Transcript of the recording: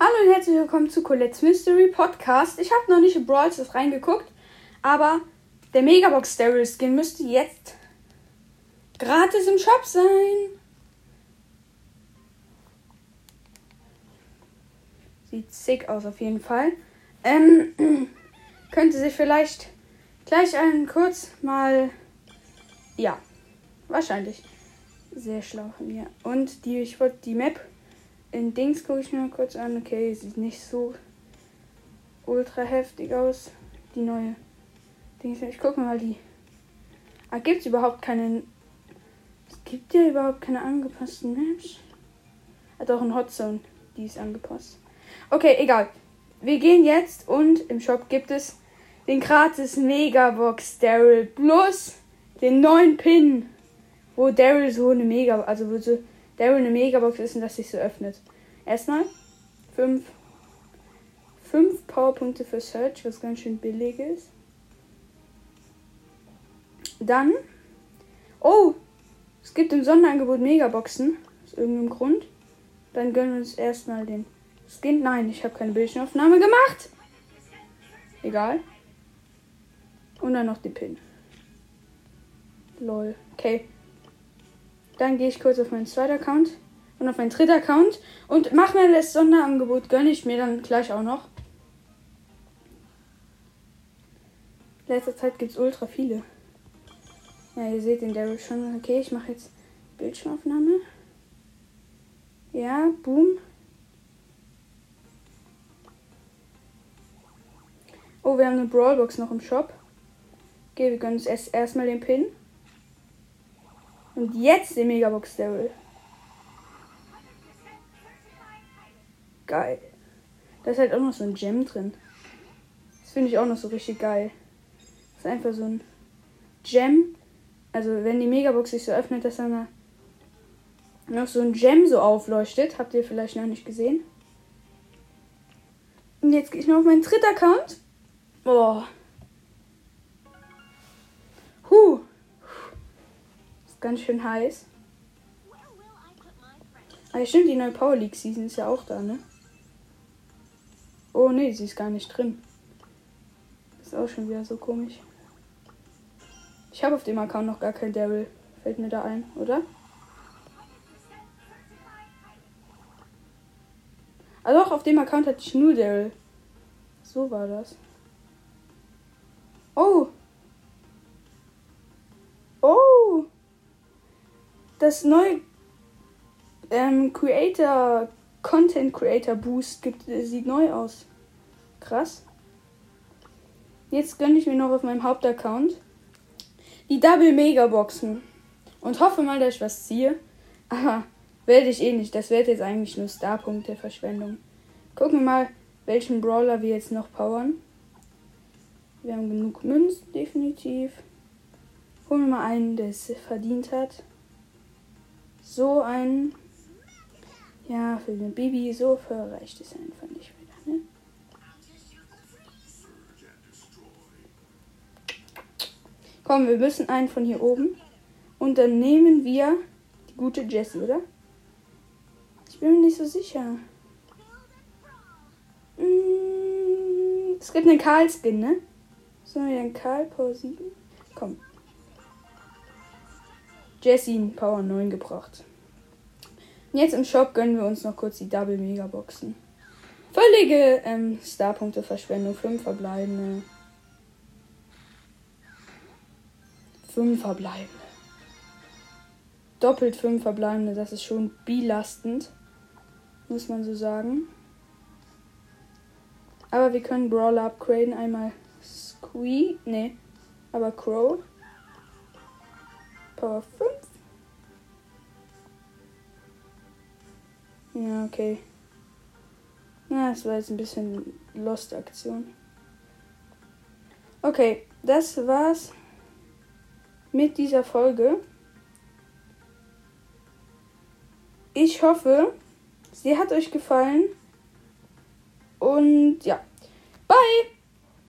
Hallo und herzlich willkommen zu Colette's Mystery Podcast. Ich habe noch nicht in Brawl Stars reingeguckt, aber der Megabox Daryl Skin müsste jetzt gratis im Shop sein. Sieht sick aus auf jeden Fall. Ähm, könnte sich vielleicht gleich einen kurz mal. Ja, wahrscheinlich. Sehr schlau von mir. Und die, ich wollte die Map in Dings gucke ich mir mal kurz an. Okay, sieht nicht so ultra heftig aus. Die neue Dings. Ich gucke mal die. Ah, gibt es überhaupt keine. Es gibt ja überhaupt keine angepassten Maps. Hat auch ein Hotzone. Die ist angepasst. Okay, egal. Wir gehen jetzt und im Shop gibt es den gratis Megabox Daryl plus den neuen Pin, wo Daryl so eine Mega, also wo so Daryl eine Megabox ist und das sich so öffnet. Erstmal 5 5 Powerpunkte für Search, was ganz schön billig ist. Dann Oh, es gibt im Sonderangebot Megaboxen aus irgendeinem Grund. Dann gönnen wir uns erstmal den Skin. Nein, ich habe keine Bildschirmaufnahme gemacht. Egal. Und dann noch die Pin. Lol. Okay. Dann gehe ich kurz auf meinen zweiten Account und auf meinen dritten Account und mache mir das Sonderangebot. Gönne ich mir dann gleich auch noch. In letzter Zeit gibt es ultra viele. Ja, ihr seht den Daryl schon. Okay, ich mache jetzt Bildschirmaufnahme. Ja, boom. Oh, wir haben eine Brawlbox noch im Shop. Okay, wir gönnen uns erst erstmal den Pin. Und jetzt den Megabox Daryl. Geil. Da ist halt auch noch so ein Gem drin. Das finde ich auch noch so richtig geil. Das ist einfach so ein Gem. Also wenn die Megabox sich so öffnet, dass dann da noch so ein Gem so aufleuchtet. Habt ihr vielleicht noch nicht gesehen. Und jetzt gehe ich noch auf meinen dritten Account. Boah. Huh ganz schön heiß. Ah, stimmt, die neue Power League Season ist ja auch da, ne? Oh, ne, sie ist gar nicht drin. Ist auch schon wieder so komisch. Ich habe auf dem Account noch gar kein Daryl. Fällt mir da ein, oder? Also auch auf dem Account hatte ich nur Daryl. So war das. Oh, das neue ähm, Creator, Content Creator Boost gibt, äh, sieht neu aus. Krass. Jetzt gönne ich mir noch auf meinem Hauptaccount die Double Mega Boxen. Und hoffe mal, dass ich was ziehe. Aber werde ich eh nicht. Das wird jetzt eigentlich nur Starpunkte Verschwendung. Gucken wir mal, welchen Brawler wir jetzt noch powern. Wir haben genug Münzen, definitiv. Holen wir mal einen, der es verdient hat so ein. Ja, für eine Baby so reicht es einfach nicht wieder, ne? Komm, wir müssen einen von hier oben. Und dann nehmen wir die gute Jessie, oder? Ich bin mir nicht so sicher. Mm, es gibt einen Karl-Skin, ne? Sollen wir einen Karl 7? Komm. Jessie Power 9 gebracht. Und jetzt im Shop gönnen wir uns noch kurz die Double Mega Boxen. Völlige ähm, Starpunkte Verschwendung. 5 verbleibende. 5 verbleibende. Doppelt 5 verbleibende. Das ist schon belastend. Muss man so sagen. Aber wir können Brawler upgraden. Einmal Squee. Ne. Aber Crow. Power 5. Ja, okay. Na, das war jetzt ein bisschen Lost-Aktion. Okay, das war's mit dieser Folge. Ich hoffe, sie hat euch gefallen. Und ja, bye!